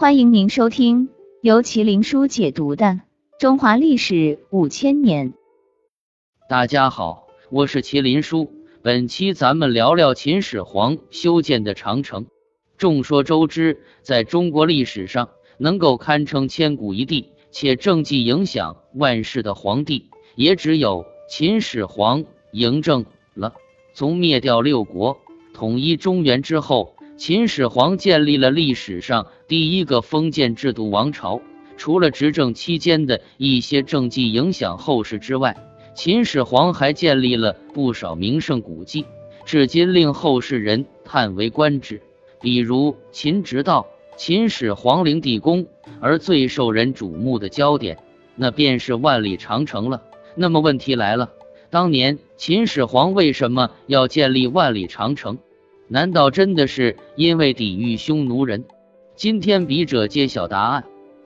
欢迎您收听由麒麟书解读的《中华历史五千年》。大家好，我是麒麟书。本期咱们聊聊秦始皇修建的长城。众说周知，在中国历史上，能够堪称千古一帝且政绩影响万世的皇帝，也只有秦始皇嬴政了。从灭掉六国、统一中原之后，秦始皇建立了历史上第一个封建制度王朝。除了执政期间的一些政绩影响后世之外，秦始皇还建立了不少名胜古迹，至今令后世人叹为观止。比如秦直道、秦始皇陵地宫，而最受人瞩目的焦点，那便是万里长城了。那么问题来了，当年秦始皇为什么要建立万里长城？难道真的是因为抵御匈奴人？今天笔者揭晓答案。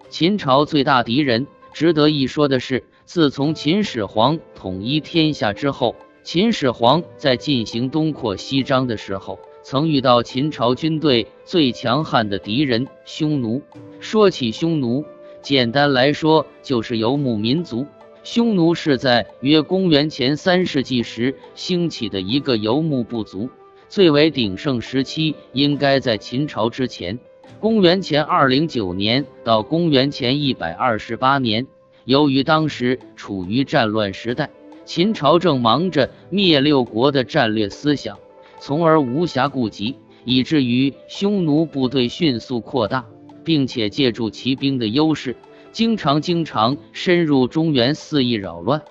秦朝最大敌人，值得一说的是。自从秦始皇统一天下之后，秦始皇在进行东扩西张的时候，曾遇到秦朝军队最强悍的敌人匈奴。说起匈奴，简单来说就是游牧民族。匈奴是在约公元前三世纪时兴起的一个游牧部族，最为鼎盛时期应该在秦朝之前，公元前二零九年到公元前一百二十八年。由于当时处于战乱时代，秦朝正忙着灭六国的战略思想，从而无暇顾及，以至于匈奴部队迅速扩大，并且借助骑兵的优势，经常经常深入中原，肆意扰乱。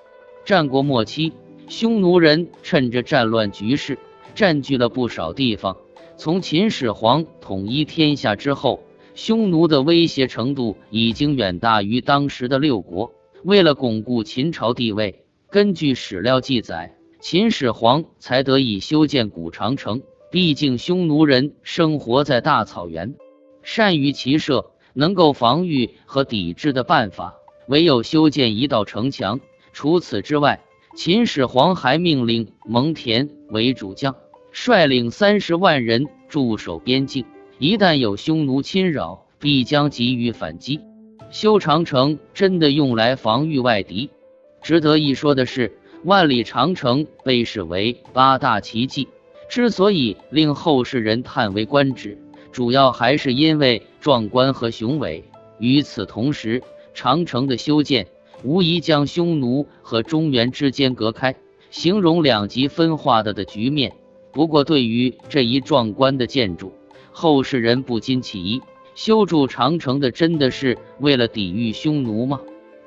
战国末期，匈奴人趁着战乱局势，占据了不少地方。从秦始皇统一天下之后。匈奴的威胁程度已经远大于当时的六国。为了巩固秦朝地位，根据史料记载，秦始皇才得以修建古长城。毕竟匈奴人生活在大草原，善于骑射，能够防御和抵制的办法，唯有修建一道城墙。除此之外，秦始皇还命令蒙恬为主将，率领三十万人驻守边境。一旦有匈奴侵扰，必将给予反击。修长城真的用来防御外敌。值得一说的是，万里长城被视为八大奇迹，之所以令后世人叹为观止，主要还是因为壮观和雄伟。与此同时，长城的修建无疑将匈奴和中原之间隔开，形容两极分化的的局面。不过，对于这一壮观的建筑，后世人不禁起疑：修筑长城的真的是为了抵御匈奴吗？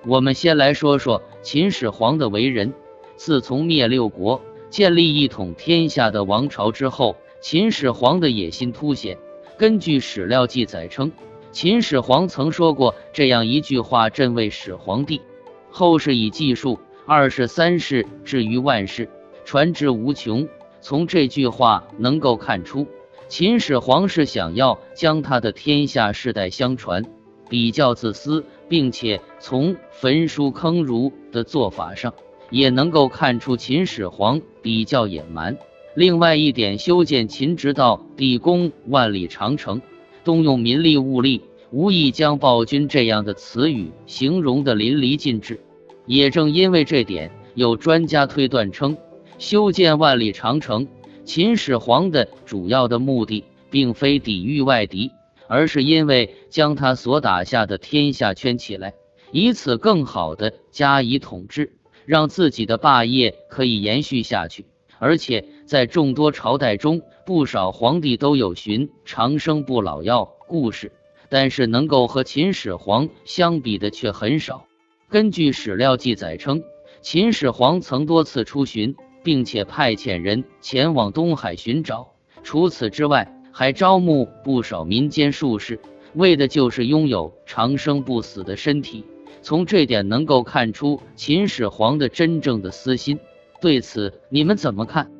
我们先来说说秦始皇的为人。自从灭六国、建立一统天下的王朝之后，秦始皇的野心凸显。根据史料记载称，秦始皇曾说过这样一句话：“朕为始皇帝，后世以计数，二世三世至于万世，传之无穷。”从这句话能够看出。秦始皇是想要将他的天下世代相传，比较自私，并且从焚书坑儒的做法上也能够看出秦始皇比较野蛮。另外一点，修建秦直道地宫、万里长城，动用民力物力，无意将暴君这样的词语形容的淋漓尽致。也正因为这点，有专家推断称，修建万里长城。秦始皇的主要的目的，并非抵御外敌，而是因为将他所打下的天下圈起来，以此更好的加以统治，让自己的霸业可以延续下去。而且在众多朝代中，不少皇帝都有寻长生不老药故事，但是能够和秦始皇相比的却很少。根据史料记载称，秦始皇曾多次出巡。并且派遣人前往东海寻找。除此之外，还招募不少民间术士，为的就是拥有长生不死的身体。从这点能够看出秦始皇的真正的私心。对此，你们怎么看？